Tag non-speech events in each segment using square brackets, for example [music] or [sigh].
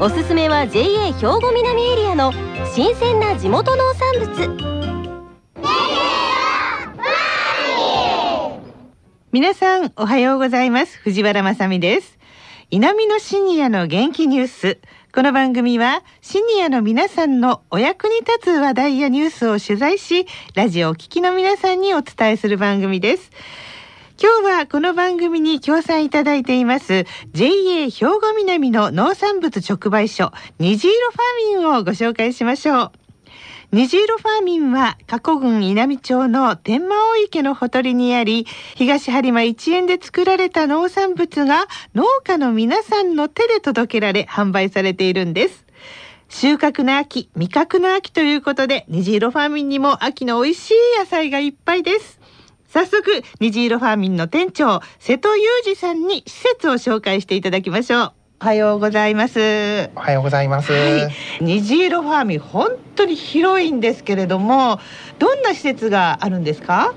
おすすめは JA 兵庫南エリアの新鮮な地元農産物。皆さんおはようございます。藤原まさです。南のシニアの元気ニュース。この番組はシニアの皆さんのお役に立つ話題やニュースを取材しラジオを聴きの皆さんにお伝えする番組です。今日はこの番組に協賛いただいています JA 兵庫南の農産物直売所虹色ファーミンをご紹介しましょう。虹色ファーミンは加古郡稲美町の天満大池のほとりにあり東播磨一円で作られた農産物が農家の皆さんの手で届けられ販売されているんです。収穫の秋味覚の秋ということで虹色ファーミンにも秋の美味しい野菜がいっぱいです。早速虹色ファーミンの店長瀬戸裕二さんに施設を紹介していただきましょうおはようございます。おはようございます。はい、虹色ファーミン本当に広いんですけれども、どんな施設があるんですか？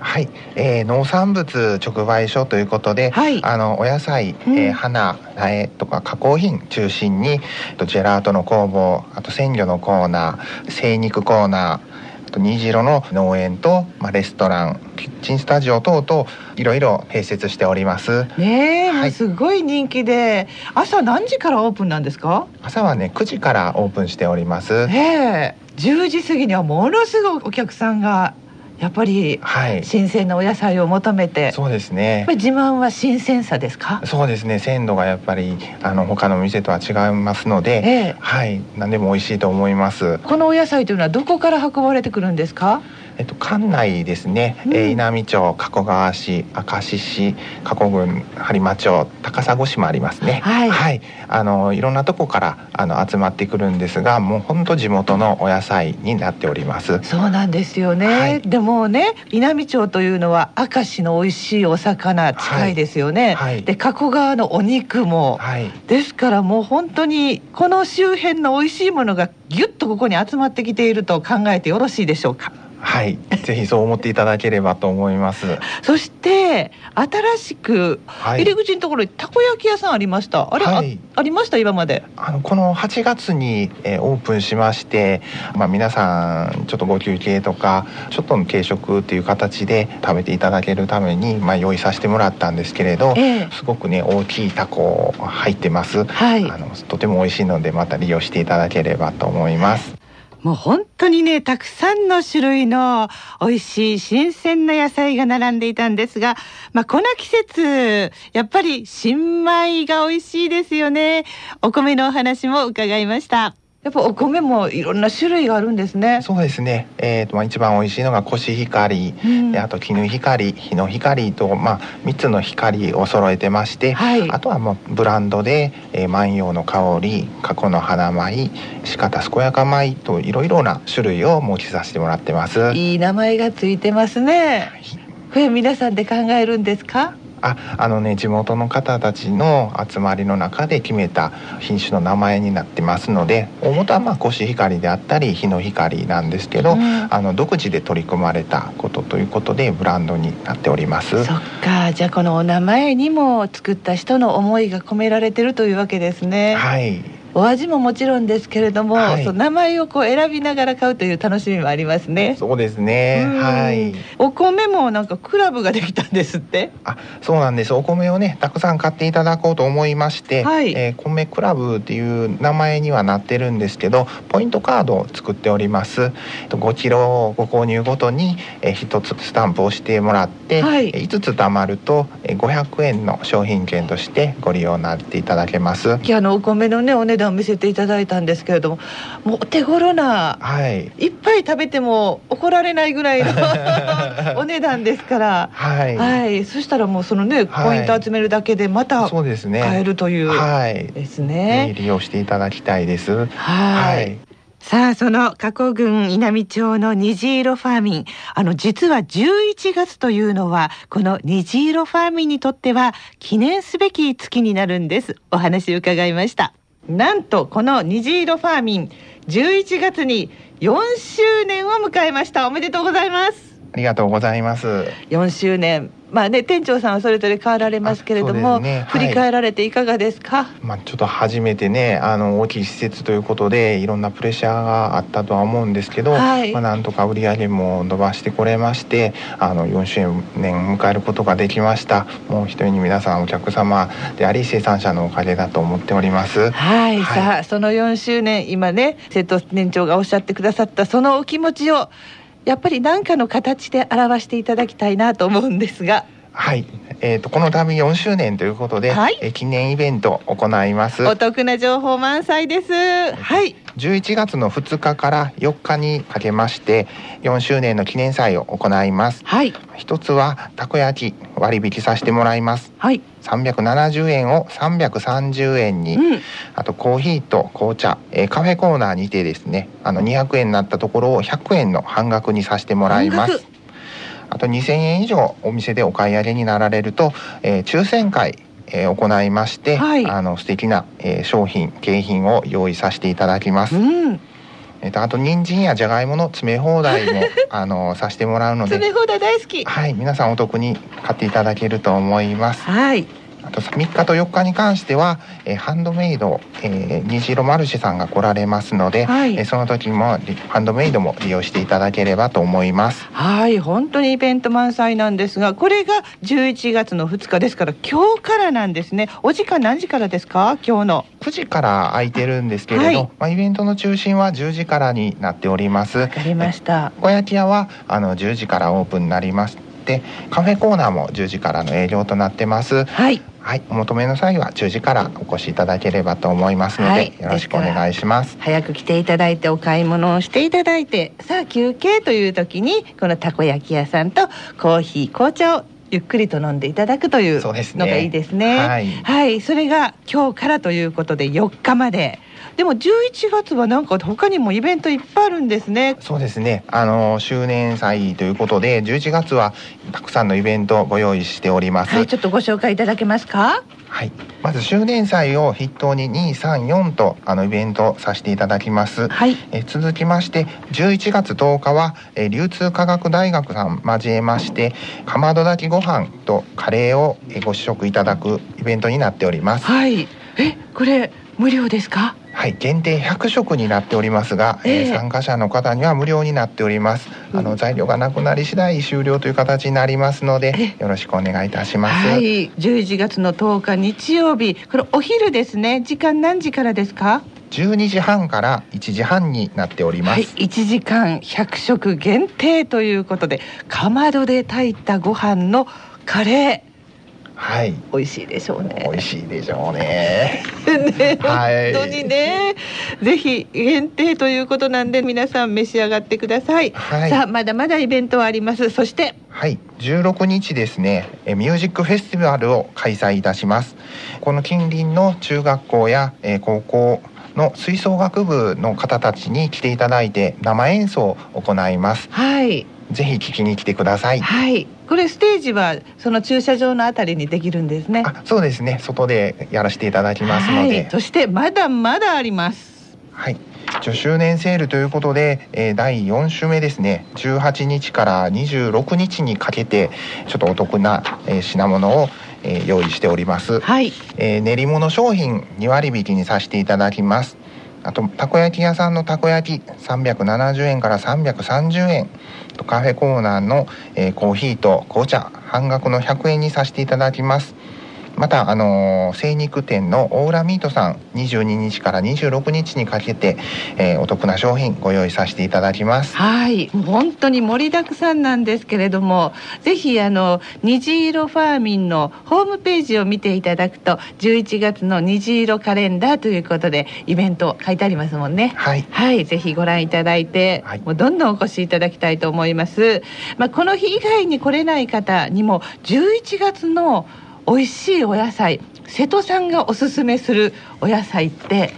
はい、えー、農産物直売所ということで、はい、あのお野菜、うん、えー、花、苗とか加工品中心に、とジェラートの工房、あと鮮魚のコーナー、精肉コーナー。と虹色の農園と、まあ、レストランキッチンスタジオ等々いろいろ併設しております。ねえ、はい、すごい人気で。朝何時からオープンなんですか？朝はね9時からオープンしております。ええ10時過ぎにはものすごいお客さんがやっぱり新鮮なお野菜を求めて、はい、そうですね。自慢は新鮮さですか？そうですね。鮮度がやっぱりあの他の店とは違いますので、ええ、はい。何でも美味しいと思います。このお野菜というのはどこから運ばれてくるんですか？えっと、館内ですね、うん、えー、稲美町加古川市明石市加古郡播磨町高砂市もありますね。はい、はい、あのいろんなとこからあの集まってくるんですがもう本当地元のお野菜になっております。そうなんですよね、はい、でもね稲美町というのは明石の美味しいお魚近いですよね、はい、で加古川のお肉も、はい、ですからもう本当にこの周辺の美味しいものがぎゅっとここに集まってきていると考えてよろしいでしょうか？はい。ぜひそう思っていただければと思います。そして新しく入り口のところにたこ焼き屋さんありました。あれ、はい、あありました？今まで。あのこの8月に、えー、オープンしましてまあ皆さんちょっとご休憩とかちょっとの軽食っていう形で食べていただけるためにまあ用意させてもらったんですけれど、えー、すごくね大きいタコ入ってます、はい、あのとても美味しいのでまた利用していただければと思いますもう本当にねたくさんの種類の美味しい新鮮な野菜が並んでいたんですが、まあ、この季節やっぱり新米が美味しいですよね。お米のお話も伺いました。やっぱお米もいろんな種類があるんですね。そうですね。えっ、ー、とまあ一番美味しいのがコシヒカリ、うん、あと絹ヒカリ、日の光とまあ三つの光を揃えてまして、はい、あとはもうブランドで、えー、万葉の香り、過去の花米、四方健やか米といろいろな種類を設けさせてもらってます。いい名前がついてますね。はい、これ皆さんで考えるんですか？ああのね地元の方たちの集まりの中で決めた品種の名前になってますので大元はまあコシヒカリであったり日の光なんですけど、うん、あの独自で取り組まれたことということでブランドになっております。そっか。じゃあこのお名前にも作った人の思いが込められてるというわけですね。はいお味ももちろんですけれども、はい、そ名前をこう選びながら買うという楽しみもありますね。そうですね。はい。お米もなんかクラブができたんですって？あ、そうなんです。お米をねたくさん買っていただこうと思いまして、はい、えー、米クラブっていう名前にはなってるんですけど、ポイントカードを作っております。5キロご購入ごとに一、つスタンプをしてもらって、はい、5つ貯まると500円の商品券としてご利用になっていただけます。あのお米のねお値段を見せていただいたんですけれどももうお手頃な、はい、いっぱい食べても怒られないぐらいの [laughs] お値段ですから、はい、はい、そしたらもうそのねポイント集めるだけでまた買えるという、はい、ですね、利用していただきたいです。はい。さあその加古郡稲美町の虹色ファーミン。あの実は11月というのはこの虹色ファーミンにとっては記念すべき月になるんです。お話伺いましたなんとこの虹色ファーミン11月に4周年を迎えました。おめでとうございます。ありがとうございます。4周年まあね店長さんはそれぞれ変わられますけれども、ねはい、振り返られていかがですか？まあちょっと初めてねあの大きい施設ということでいろんなプレッシャーがあったとは思うんですけど、はい、まあなんとか売り上げも伸ばしてこれましてあの4周年迎えることができました。もう一人に皆さんお客様であり生産者のおかげだと思っております。はい、はい、さあその4周年今ね瀬戸年長がおっしゃってくださったそのお気持ちをやっぱり何かの形で表していただきたいなと思うんですが。はい、えーと、この度4周年ということで、はい、え記念イベントを行います。お得な情報満載です。はい。11月の2日から4日にかけまして4周年の記念祭を行います。はい。一つはたこ焼き割引させてもらいます。はい。370円を330円に、うん、あとコーヒーと紅茶、えー、カフェコーナーにてですねあの200円になったところを100円の半額にさせてもらいますあと2000円以上お店でお買い上げになられると、えー、抽選会えー、行いまして、はい、あの素敵な、えー、商品景品を用意させていただきます。うん。えっと、あと人参やじゃがいもの詰め放題も [laughs] あのさせてもらうので詰め放題大好き。はい皆さんお得に買っていただけると思います。はいあと3日と4日に関しては、えー、ハンドメイド、えー、虹色マルシェさんが来られますので、はい、えー、その時もハンドメイドも利用していただければと思います。はい本当にイベント満載なんですがこれが11月の2日ですから今日からなんですね。お時間何時からですか？今日の。9時から空いてるんですけれど、はい、まあ、イベントの中心は10時からになっております。わかりました。小焼き屋はあの10時からオープンになりますでカフェコーナーも10時からの営業となってます。はい。はい、お求めの際は10時からお越しいただければと思いますので、はい、よろしくお願いします。早く来ていただいてお買い物をしていただいてさあ休憩という時にこのたこ焼き屋さんとコーヒー紅茶をゆっくりと飲んでいただくというのがいいですね。すねはい、はい、それが今日からということで4日まで。でも11月はなんか他にもイベントいっぱいあるんですね。そうですね。あの周年祭ということで11月はたくさんのイベントをご用意しております。はい、ちょっとご紹介いただけますか？はい、まず周年祭を筆頭に234とあのイベントさせていただきます、はい、え続きまして11月10日はえ流通科学大学さん交えましてかまど炊きご飯とカレーをご試食いただくイベントになっております。はい。えこれ無料ですか？はい限定100食になっておりますが、えー、参加者の方には無料になっております。あの材料がなくなり次第終了という形になりますのでよろしくお願いいたします、はい、11月の10日日曜日。これお昼ですね。時間何時からですか？12時半から1時半になっております、はい、1時間100食限定ということでかまどで炊いたご飯のカレーはい、美味しいでしょうね。美味しいでしょうね。ね、はい、本当にね、ぜひ限定ということなんで皆さん召し上がってください。はい、さあまだまだイベントはあります。そしてはい16日ですねミュージックフェスティバルを開催いたしますこの近隣の中学校や高校の吹奏楽部の方たちに来ていただいて生演奏を行いますはいぜひ聞きに来てください。はい。これステージはその駐車場のあたりにできるんですね。そうですね。外でやらせていただきますので。はい、そしてまだまだあります。はい。10周年セールということで、えー、第4週目ですね18日から26日にかけてちょっとお得な、えー、品物を、えー、用意しております、はいえー、練り物商品2割引きにさせていただきますあとたこ焼き屋さんのたこ焼き370円から330円とカフェコーナーの、えー、コーヒーと紅茶半額の100円にさせていただきます。またあの精肉店のオーラミートさん22日から26日にかけて、えー、お得な商品ご用意させていただきます。はい。本当に盛りだくさんなんですけれどもぜひあの虹色ファーミンのホームページを見ていただくと11月の虹色カレンダーということでイベント書いてありますもんね。はい、はい、ぜひご覧いただいて、はい、もうどんどんお越しいただきたいと思います。まあこの日以外に来れない方にも11月の美味しいお野菜。瀬戸さんがおすすめするお野菜って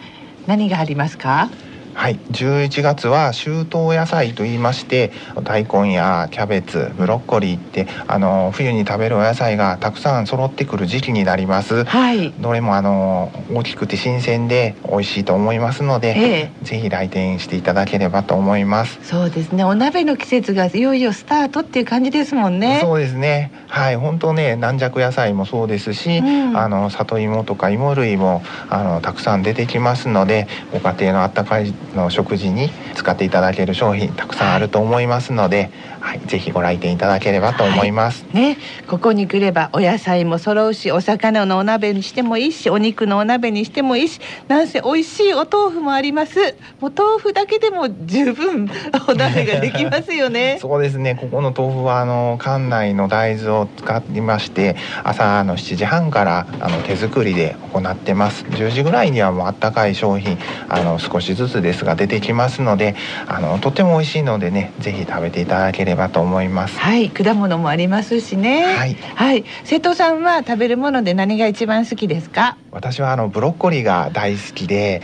何がありますか？はい。11月は秋冬野菜と言いまして大根やキャベツブロッコリーってあの冬に食べるお野菜がたくさん揃ってくる時期になります、はい、どれもあの大きくて新鮮で美味しいと思いますので、ええ、ぜひ来店していただければと思います。そうですね。お鍋の季節がいよいよスタートっていう感じですもんね。そうですね。はい。本当ね軟弱野菜もそうですし、うん、あの里芋とか芋類もあのたくさん出てきますのでご家庭のあったかいの食事に使っていただける商品たくさんあると思いますので、はい、ぜひご来店いただければと思います、はい、ね、ここに来ればお野菜も揃うしお魚のお鍋にしてもいいしお肉のお鍋にしてもいいしなんせ美味しいお豆腐もあります。もう豆腐だけでも十分 [laughs] お鍋ができますよね。[laughs] そうですね。ここの豆腐はあの館内の大豆を使いまして朝の7時半からあの手作りで行ってます。10時ぐらいにはもうあったかい商品あの少しずつですが出てきますのであのとても美味しいのでねぜひ食べていただければと思います。はい果物もありますしね。はい、はい、瀬戸さんは食べるもので何が一番好きですか？私はあのブロッコリーが大好きで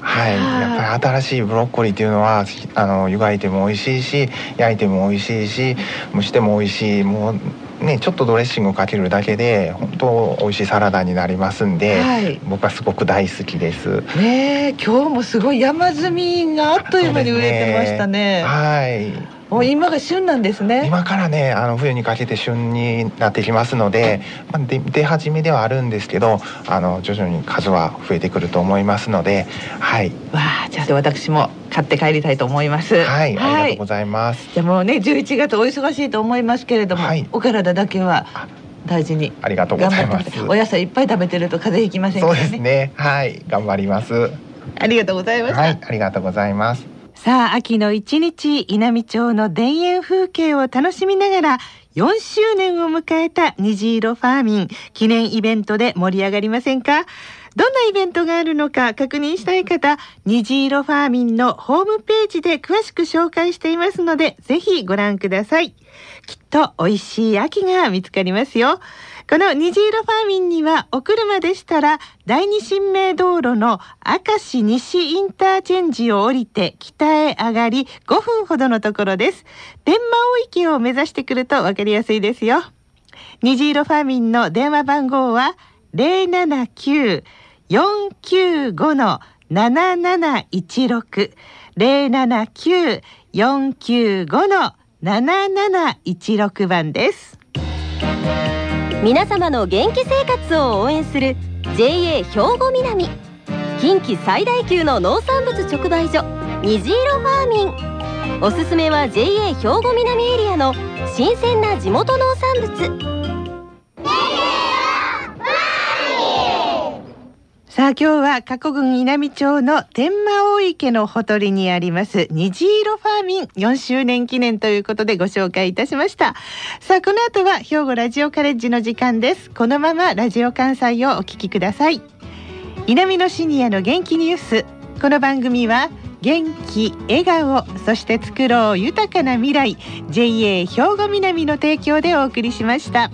はい、やっぱり新しいブロッコリーっていうのはあの湯がいても美味しいし焼いても美味しいし蒸しても美味しい。もうね、ちょっとドレッシングをかけるだけで本当美味しいサラダになりますんで、はい、僕はすごく大好きです。ね今日もすごい山積みがあっという間に売れてましたね。ね。はい。もう今が旬なんですね。今からねあの冬にかけて旬になってきますので、まあ、出出始めではあるんですけどあの徐々に数は増えてくると思いますのではい。わあじゃあ私も買って帰りたいと思います。はい、ありがとうございます。じゃもうね11月お忙しいと思いますけれども、はい、お体だけは大事にありがとうございます。お野菜いっぱい食べてると風邪ひきません、ね、そうですね。はい頑張ります。ありがとうございましはいありがとうございますさあ秋の一日稲美町の田園風景を楽しみながら4周年を迎えた虹色ファーミン記念イベントで盛り上がりませんか？どんなイベントがあるのか確認したい方、虹色ファーミンのホームページで詳しく紹介していますので、ぜひご覧ください。きっと美味しい秋が見つかりますよ。この虹色ファーミンにはお車でしたら第二新名道路の明石西インターチェンジを降りて北へ上がり5分ほどのところです。天満大池を目指してくるとわかりやすいですよ。虹色ファーミンの電話番号は079-495-7716 079-495-7716番です。皆様の元気生活を応援する JA 兵庫南。近畿最大級の農産物直売所虹色ファーミン。おすすめは JA 兵庫南エリアの新鮮な地元農産物。さあ今日は加古郡稲美町の天満大池のほとりにあります虹色ファーミン4周年記念ということでご紹介いたしました。さあこの後は兵庫ラジオカレッジの時間です。このままラジオ関西をお聞きください。稲美のシニアの元気ニュース。この番組は元気笑顔そして作ろう豊かな未来 JA 兵庫南の提供でお送りしました。